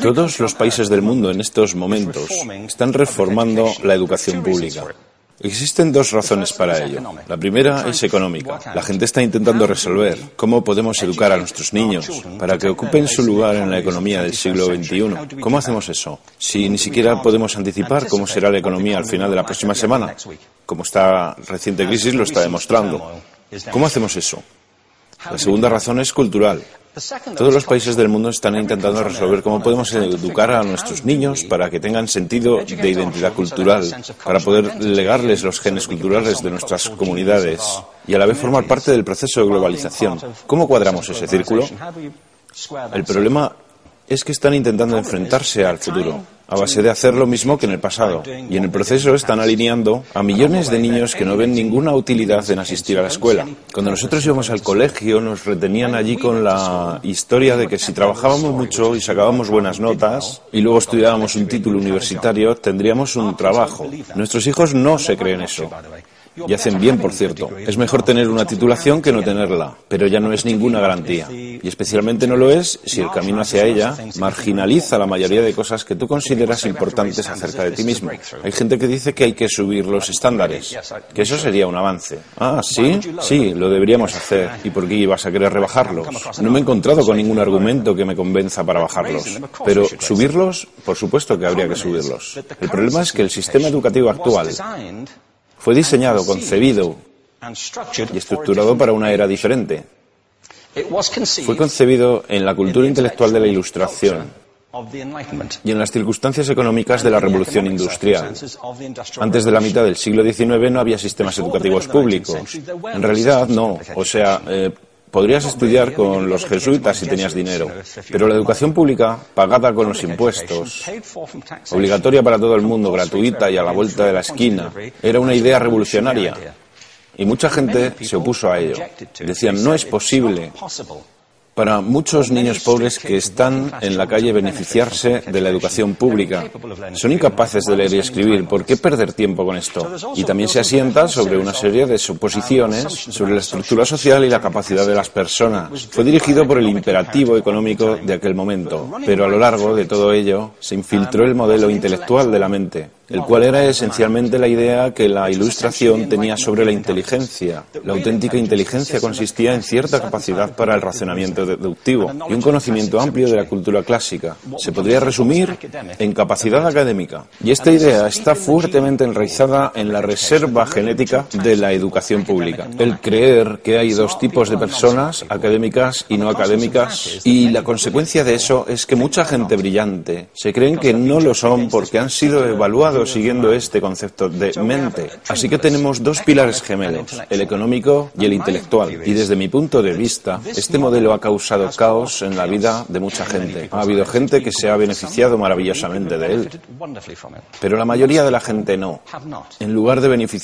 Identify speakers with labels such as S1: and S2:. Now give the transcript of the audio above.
S1: Todos los países del mundo en estos momentos están reformando la educación pública. Existen dos razones para ello. La primera es económica. La gente está intentando resolver cómo podemos educar a nuestros niños para que ocupen su lugar en la economía del siglo XXI. ¿Cómo hacemos eso? Si ni siquiera podemos anticipar cómo será la economía al final de la próxima semana, como esta reciente crisis lo está demostrando. ¿Cómo hacemos eso? La segunda razón es cultural. Todos los países del mundo están intentando resolver cómo podemos educar a nuestros niños para que tengan sentido de identidad cultural, para poder legarles los genes culturales de nuestras comunidades y a la vez formar parte del proceso de globalización. ¿Cómo cuadramos ese círculo? El problema es que están intentando enfrentarse al futuro a base de hacer lo mismo que en el pasado. Y en el proceso están alineando a millones de niños que no ven ninguna utilidad en asistir a la escuela. Cuando nosotros íbamos al colegio nos retenían allí con la historia de que si trabajábamos mucho y sacábamos buenas notas y luego estudiábamos un título universitario, tendríamos un trabajo. Nuestros hijos no se creen eso. Y hacen bien, por cierto. Es mejor tener una titulación que no tenerla, pero ya no es ninguna garantía. Y especialmente no lo es si el camino hacia ella marginaliza la mayoría de cosas que tú consideras importantes acerca de ti mismo. Hay gente que dice que hay que subir los estándares, que eso sería un avance. Ah, sí, sí, lo deberíamos hacer. ¿Y por qué ibas a querer rebajarlos? No me he encontrado con ningún argumento que me convenza para bajarlos. Pero subirlos, por supuesto que habría que subirlos. El problema es que el sistema educativo actual fue diseñado, concebido y estructurado para una era diferente. Fue concebido en la cultura intelectual de la Ilustración y en las circunstancias económicas de la revolución industrial. Antes de la mitad del siglo XIX no había sistemas educativos públicos. En realidad no. O sea, eh, Podrías estudiar con los jesuitas si tenías dinero, pero la educación pública, pagada con los impuestos, obligatoria para todo el mundo, gratuita y a la vuelta de la esquina, era una idea revolucionaria. Y mucha gente se opuso a ello. Decían, no es posible para muchos niños pobres que están en la calle beneficiarse de la educación pública. Son incapaces de leer y escribir. ¿Por qué perder tiempo con esto? Y también se asienta sobre una serie de suposiciones sobre la estructura social y la capacidad de las personas. Fue dirigido por el imperativo económico de aquel momento, pero a lo largo de todo ello se infiltró el modelo intelectual de la mente el cual era esencialmente la idea que la ilustración tenía sobre la inteligencia. La auténtica inteligencia consistía en cierta capacidad para el razonamiento deductivo y un conocimiento amplio de la cultura clásica. Se podría resumir en capacidad académica. Y esta idea está fuertemente enraizada en la reserva genética de la educación pública. El creer que hay dos tipos de personas, académicas y no académicas, y la consecuencia de eso es que mucha gente brillante se creen que no lo son porque han sido evaluados siguiendo este concepto de mente. Así que tenemos dos pilares gemelos, el económico y el intelectual. Y desde mi punto de vista, este modelo ha causado caos en la vida de mucha gente. Ha habido gente que se ha beneficiado maravillosamente de él, pero la mayoría de la gente no. En lugar de beneficiar